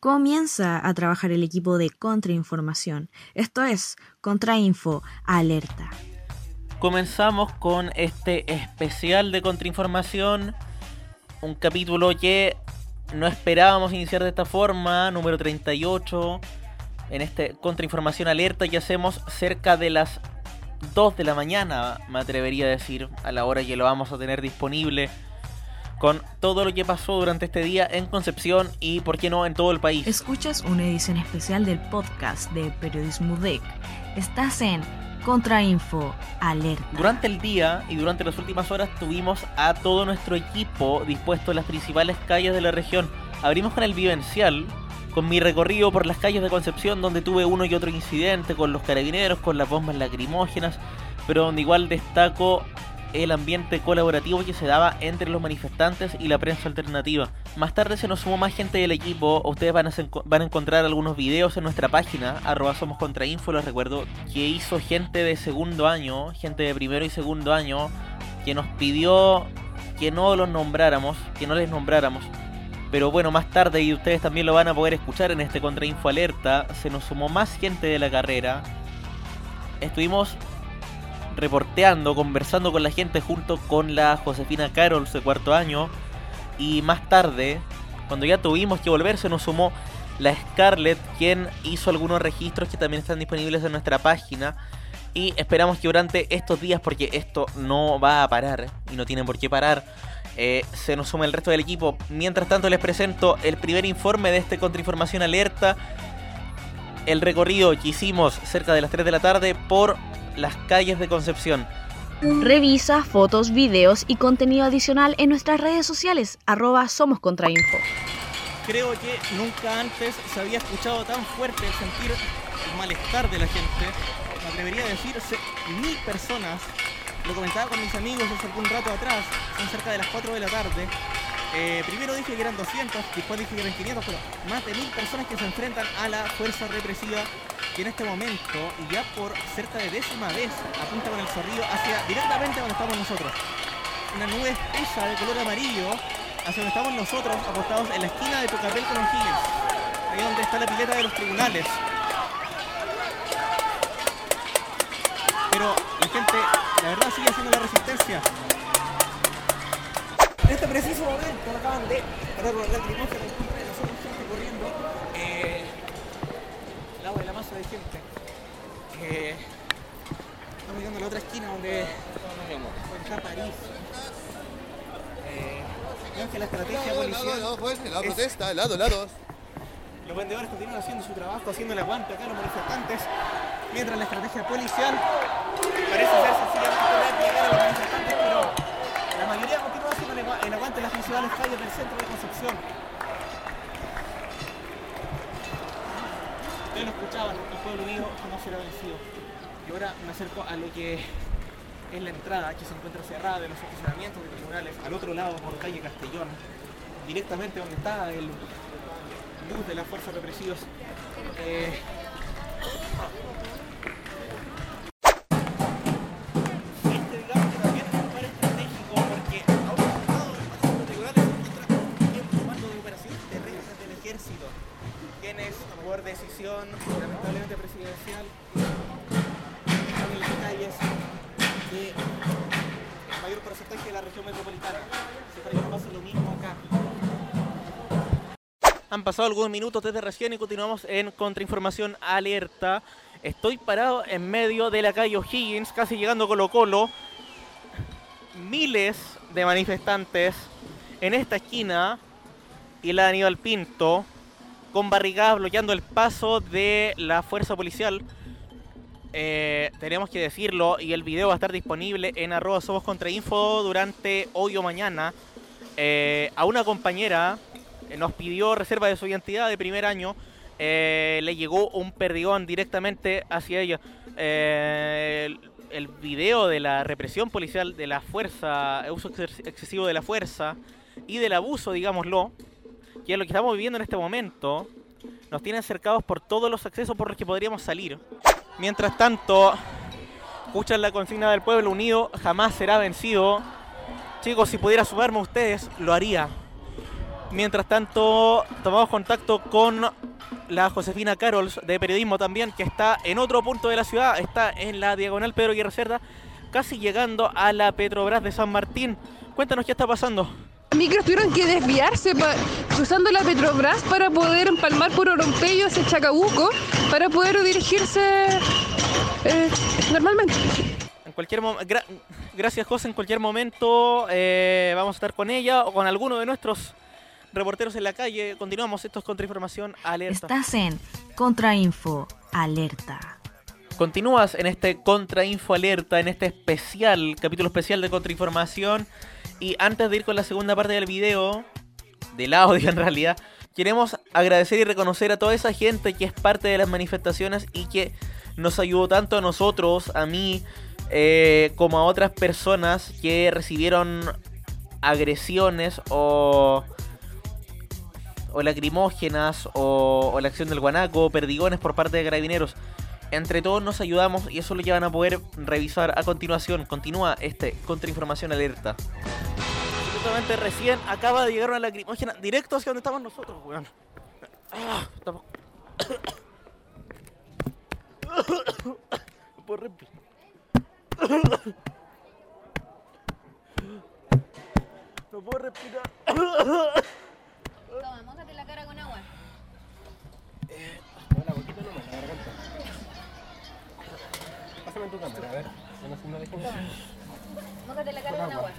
comienza a trabajar el equipo de contrainformación. Esto es Contrainfo Alerta. Comenzamos con este especial de contrainformación, un capítulo que no esperábamos iniciar de esta forma, número 38, en este contrainformación alerta que hacemos cerca de las 2 de la mañana, me atrevería a decir, a la hora que lo vamos a tener disponible con todo lo que pasó durante este día en Concepción y, por qué no, en todo el país. Escuchas una edición especial del podcast de Periodismo DEC. Estás en Contrainfo Alerta. Durante el día y durante las últimas horas tuvimos a todo nuestro equipo dispuesto en las principales calles de la región. Abrimos con el vivencial, con mi recorrido por las calles de Concepción, donde tuve uno y otro incidente con los carabineros, con las bombas lacrimógenas, pero donde igual destaco el ambiente colaborativo que se daba entre los manifestantes y la prensa alternativa. Más tarde se nos sumó más gente del equipo, ustedes van a, a encontrar algunos videos en nuestra página, arroba somos contra info, les recuerdo, que hizo gente de segundo año, gente de primero y segundo año, que nos pidió que no los nombráramos, que no les nombráramos. Pero bueno, más tarde, y ustedes también lo van a poder escuchar en este Contrainfo Alerta, se nos sumó más gente de la carrera. Estuvimos reporteando, conversando con la gente junto con la Josefina Carol de cuarto año. Y más tarde, cuando ya tuvimos que volver, se nos sumó la Scarlett, quien hizo algunos registros que también están disponibles en nuestra página. Y esperamos que durante estos días, porque esto no va a parar y no tiene por qué parar, eh, se nos sume el resto del equipo. Mientras tanto, les presento el primer informe de este Contrainformación Alerta. El recorrido que hicimos cerca de las 3 de la tarde por las calles de Concepción. Revisa fotos, videos y contenido adicional en nuestras redes sociales, arroba Somos Contrainfo. Creo que nunca antes se había escuchado tan fuerte el sentir el malestar de la gente. Me atrevería a decir mil personas. Lo comentaba con mis amigos hace algún rato atrás, son cerca de las 4 de la tarde. Eh, primero dije que eran 200, después dije que eran 500, pero más de mil personas que se enfrentan a la fuerza represiva que en este momento, y ya por cerca de décima vez, apunta con el zorrillo hacia directamente donde estamos nosotros. Una nube espesa de color amarillo hacia donde estamos nosotros, apostados en la esquina de Tucapel con O'Higgins, ahí donde está la pileta de los tribunales. Pero la gente, la verdad, sigue haciendo la resistencia. En este preciso momento acaban de parar con el lacrimógeno en contra de nosotros, gente corriendo. Eh, el agua de la masa de gente. Eh, estamos mirando a la otra esquina donde París. Eh, que la estrategia policial. No, no, pues, la es- protesta, lado, lados. Los vendedores continúan haciendo su trabajo, haciendo el aguante acá a los manifestantes, mientras la estrategia policial parece ser sencillamente llegar a los manifestantes, pero la mayoría continúa haciendo el aguante en las principales calles del centro de Concepción. Ustedes lo escuchaban, el pueblo unido no será vencido. Y ahora me acerco a lo que es la entrada, que se encuentra cerrada de los estacionamientos de tribunales, al otro lado por calle Castellón, directamente donde está el luz de las fuerzas represivas. Eh, este, digamos también Han pasado algunos minutos desde recién y continuamos en Contrainformación Alerta. Estoy parado en medio de la calle O'Higgins, casi llegando a Colo Colo. Miles de manifestantes en esta esquina y la de Aníbal Pinto con barricadas bloqueando el paso de la fuerza policial. Eh, tenemos que decirlo y el video va a estar disponible en arroba somos contra info durante hoy o mañana. Eh, a una compañera eh, nos pidió reserva de su identidad de primer año, eh, le llegó un perdigón directamente hacia ella. Eh, el, el video de la represión policial, de la fuerza, el uso exces- excesivo de la fuerza y del abuso, digámoslo, que es lo que estamos viviendo en este momento, nos tiene cercados por todos los accesos por los que podríamos salir. Mientras tanto, escuchan la consigna del pueblo unido, jamás será vencido. Chicos, si pudiera sumarme a ustedes, lo haría. Mientras tanto, tomamos contacto con la Josefina Carols de periodismo también, que está en otro punto de la ciudad, está en la diagonal Pedro Guerra Cerda, casi llegando a la Petrobras de San Martín. Cuéntanos qué está pasando. Micros tuvieron que desviarse pa- cruzando la Petrobras para poder empalmar por Orompello hacia Chacabuco para poder dirigirse eh, normalmente. En cualquier gra- gracias José, en cualquier momento eh, vamos a estar con ella o con alguno de nuestros reporteros en la calle. Continuamos, esto es Contrainformación Alerta. Estás en Contrainfo Alerta. Continúas en este Contrainfo Alerta, en este especial, capítulo especial de Contrainformación. Y antes de ir con la segunda parte del video, del audio en realidad, queremos agradecer y reconocer a toda esa gente que es parte de las manifestaciones y que nos ayudó tanto a nosotros, a mí, eh, como a otras personas que recibieron agresiones o o lacrimógenas o, o la acción del guanaco, o perdigones por parte de carabineros. Entre todos nos ayudamos y eso lo llevan a poder revisar a continuación. Continúa este contrainformación alerta. Absolutamente recién acaba de llegar una lacrimógena directo hacia donde estamos nosotros, weón. Ah, estamos... No puedo respirar. No puedo respirar. Toma, mójate la cara con agua. Pásame tu cámara, a ver. No, no, no Mójate la cara con agua.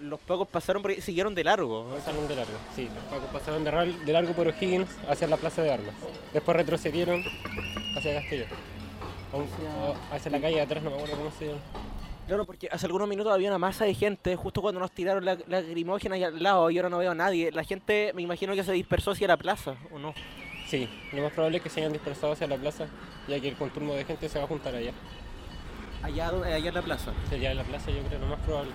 Los pacos pasaron por ahí, siguieron de largo. Pasaron de largo, sí. Los pacos pasaron de, largo por O'Higgins hacia la plaza de armas. Después retrocedieron hacia Castillo. A un- a- Hacia la calle de atrás, no me acuerdo cómo se llama. Claro, porque hace algunos minutos había una masa de gente justo cuando nos tiraron la, la lacrimógena y al lado y ahora no veo a nadie. La gente me imagino que se dispersó hacia la plaza, ¿o no? Sí, lo más probable es que se hayan dispersado hacia la plaza, ya que el conturno de gente se va a juntar allá. Allá, allá en la plaza. Sería en la plaza, yo creo, lo más probable.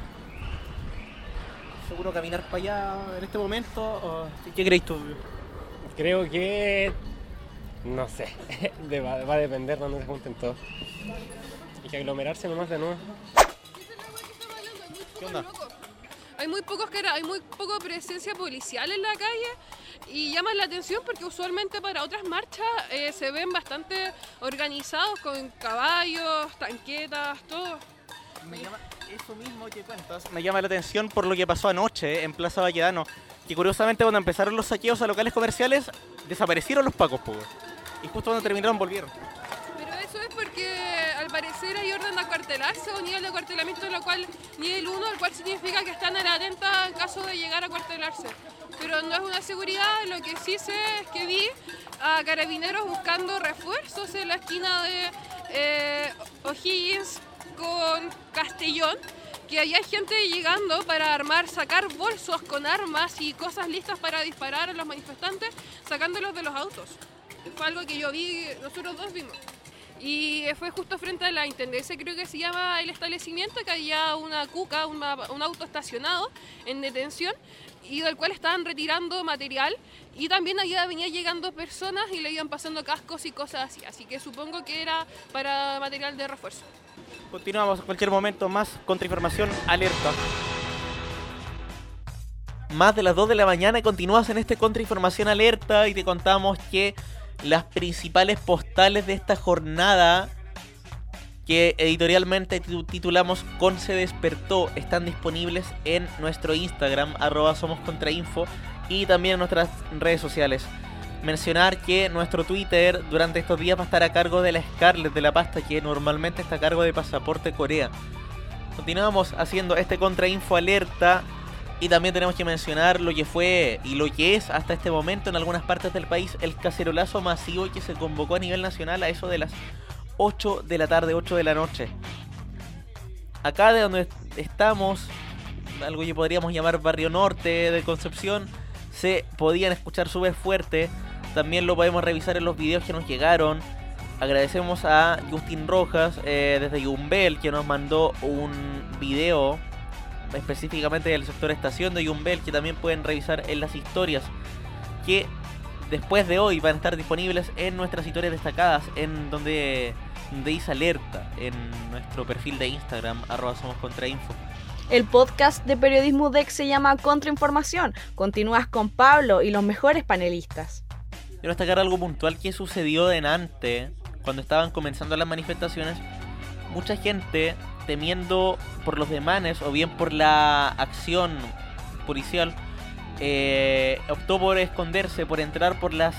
¿Seguro caminar para allá en este momento? o- ¿Qué crees tú? Creo que. No sé. De- va, va a depender de dónde se junten todos. Hay que aglomerarse nomás de nuevo. ¿Qué onda? Hay muy pocos cara- hay muy poca presencia policial en la calle y llama la atención porque usualmente para otras marchas eh, se ven bastante organizados con caballos, tanquetas, todo. Me llama eso mismo que cuentas. Me llama la atención por lo que pasó anoche en Plaza Valledano. Que curiosamente cuando empezaron los saqueos a locales comerciales, desaparecieron los pacos, po. Y justo cuando terminaron volvieron. Pero eso es porque al parecer hay orden de acuartelarse o nivel de acuartelamiento, lo cual nivel 1, el cual significa que están a la atenta en caso de llegar a acuartelarse. Pero no es una seguridad, lo que sí sé es que vi a carabineros buscando refuerzos en la esquina de eh, O'Higgins con Castellón, que hay gente llegando para armar, sacar bolsos con armas y cosas listas para disparar a los manifestantes, sacándolos de los autos. Fue algo que yo vi, nosotros dos vimos. Y fue justo frente a la intendencia, creo que se llama el establecimiento, que había una cuca, una- un auto estacionado en detención y del cual estaban retirando material y también allá venía llegando personas y le iban pasando cascos y cosas así. Así que supongo que era para material de refuerzo. Continuamos en cualquier momento más contrainformación alerta. Más de las 2 de la mañana continúas en este contrainformación alerta y te contamos que las principales postales de esta jornada que editorialmente titu- titulamos Con se despertó están disponibles en nuestro Instagram arroba somos contrainfo y también en nuestras redes sociales. Mencionar que nuestro Twitter durante estos días va a estar a cargo de la Scarlett de la pasta que normalmente está a cargo de Pasaporte Corea. Continuamos haciendo este contrainfo alerta y también tenemos que mencionar lo que fue y lo que es hasta este momento en algunas partes del país el cacerolazo masivo que se convocó a nivel nacional a eso de las 8 de la tarde, 8 de la noche. Acá de donde estamos, algo que podríamos llamar Barrio Norte de Concepción, se podían escuchar súper fuerte. También lo podemos revisar en los videos que nos llegaron. Agradecemos a Justin Rojas eh, desde Yumbel que nos mandó un video específicamente del sector estación de Yumbel que también pueden revisar en las historias que después de hoy van a estar disponibles en nuestras historias destacadas en donde, dice alerta en nuestro perfil de Instagram arroba somos contrainfo El podcast de Periodismo DEC se llama Contrainformación. Continúas con Pablo y los mejores panelistas. Quiero destacar algo puntual que sucedió de Nantes cuando estaban comenzando las manifestaciones. Mucha gente temiendo por los demanes o bien por la acción policial eh, optó por esconderse, por entrar por las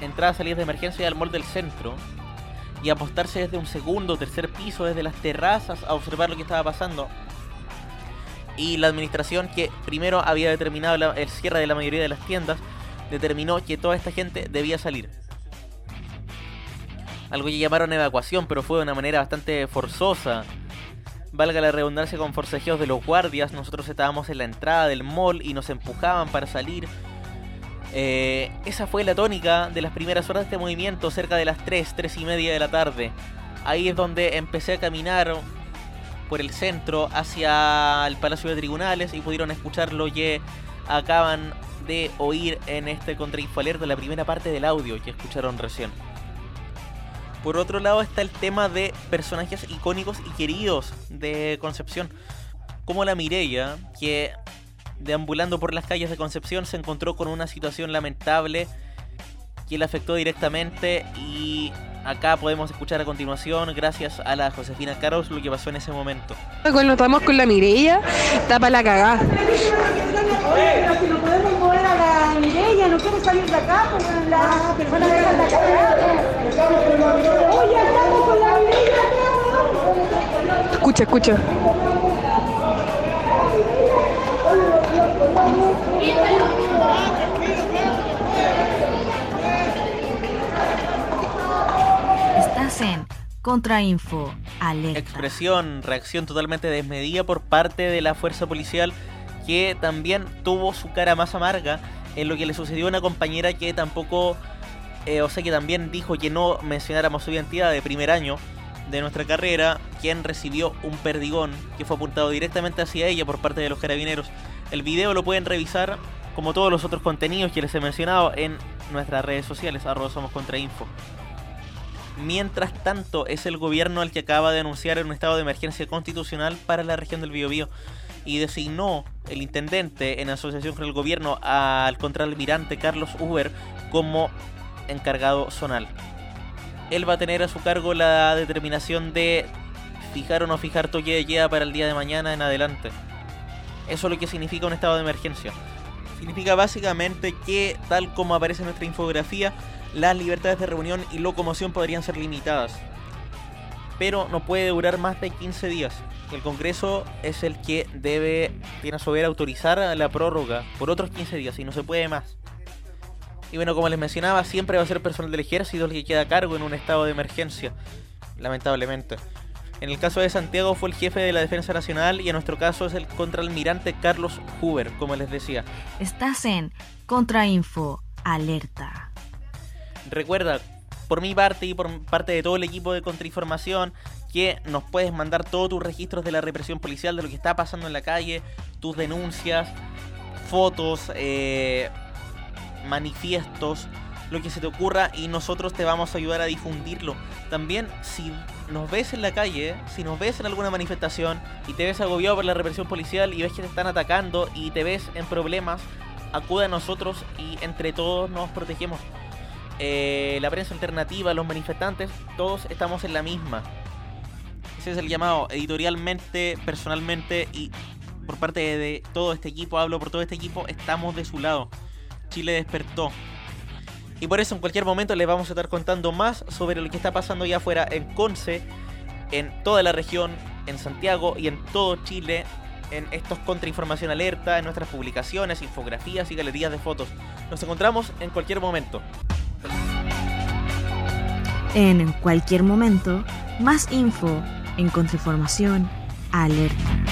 entradas y salidas de emergencia al mall del centro y apostarse desde un segundo tercer piso, desde las terrazas, a observar lo que estaba pasando. Y la administración, que primero había determinado la- el cierre de la mayoría de las tiendas, determinó que toda esta gente debía salir. Algo que llamaron evacuación, pero fue de una manera bastante forzosa. Valga la redundancia con forcejeos de los guardias, nosotros estábamos en la entrada del mall y nos empujaban para salir. Eh, esa fue la tónica de las primeras horas de este movimiento, cerca de las 3, 3 y media de la tarde. Ahí es donde empecé a caminar por el centro hacia el Palacio de Tribunales y pudieron escuchar lo que acaban de oír en este contrainfoalerta, la primera parte del audio que escucharon recién. Por otro lado está el tema de personajes icónicos y queridos de Concepción, como la Mireia, que deambulando por las calles de Concepción se encontró con una situación lamentable que le afectó directamente y acá podemos escuchar a continuación, gracias a la Josefina Caros, lo que pasó en ese momento. Cuando estamos con la Mireia, está para la cagada. Pero si no podemos mover a la Mireia, no quiere salir de acá, pues la persona que está acá. Oye, estamos con la Mireia acá, Escucha, escucha. Estás en Contrainfo Alerta. Expresión, reacción totalmente desmedida por parte de la fuerza policial que también tuvo su cara más amarga en lo que le sucedió a una compañera que tampoco, eh, o sea que también dijo que no mencionáramos su identidad de primer año de nuestra carrera, quien recibió un perdigón que fue apuntado directamente hacia ella por parte de los carabineros. El video lo pueden revisar como todos los otros contenidos que les he mencionado en nuestras redes sociales, arroba somos contrainfo. Mientras tanto, es el gobierno el que acaba de anunciar un estado de emergencia constitucional para la región del Biobío y designó el intendente en asociación con el gobierno al contraalmirante Carlos Uber como encargado zonal. Él va a tener a su cargo la determinación de fijar o no fijar toque de queda para el día de mañana en adelante. Eso es lo que significa un estado de emergencia. Significa básicamente que, tal como aparece en nuestra infografía, las libertades de reunión y locomoción podrían ser limitadas. Pero no puede durar más de 15 días. El Congreso es el que debe, tiene a su autorizar la prórroga por otros 15 días y no se puede más. Y bueno, como les mencionaba, siempre va a ser personal del ejército el que queda a cargo en un estado de emergencia, lamentablemente. En el caso de Santiago fue el jefe de la Defensa Nacional y en nuestro caso es el contraalmirante Carlos Huber, como les decía. Estás en Contrainfo Alerta. Recuerda, por mi parte y por parte de todo el equipo de Contrainformación, que nos puedes mandar todos tus registros de la represión policial, de lo que está pasando en la calle, tus denuncias, fotos, eh, manifiestos, lo que se te ocurra y nosotros te vamos a ayudar a difundirlo. También si nos ves en la calle, si nos ves en alguna manifestación y te ves agobiado por la represión policial y ves que te están atacando y te ves en problemas, acude a nosotros y entre todos nos protegemos. Eh, la prensa alternativa, los manifestantes, todos estamos en la misma. Ese es el llamado editorialmente, personalmente y por parte de todo este equipo, hablo por todo este equipo, estamos de su lado. Chile despertó. Y por eso en cualquier momento les vamos a estar contando más sobre lo que está pasando allá afuera en Conce, en toda la región, en Santiago y en todo Chile, en estos contrainformación alerta, en nuestras publicaciones, infografías y galerías de fotos. Nos encontramos en cualquier momento. En cualquier momento, más info en Contrainformación Alerta.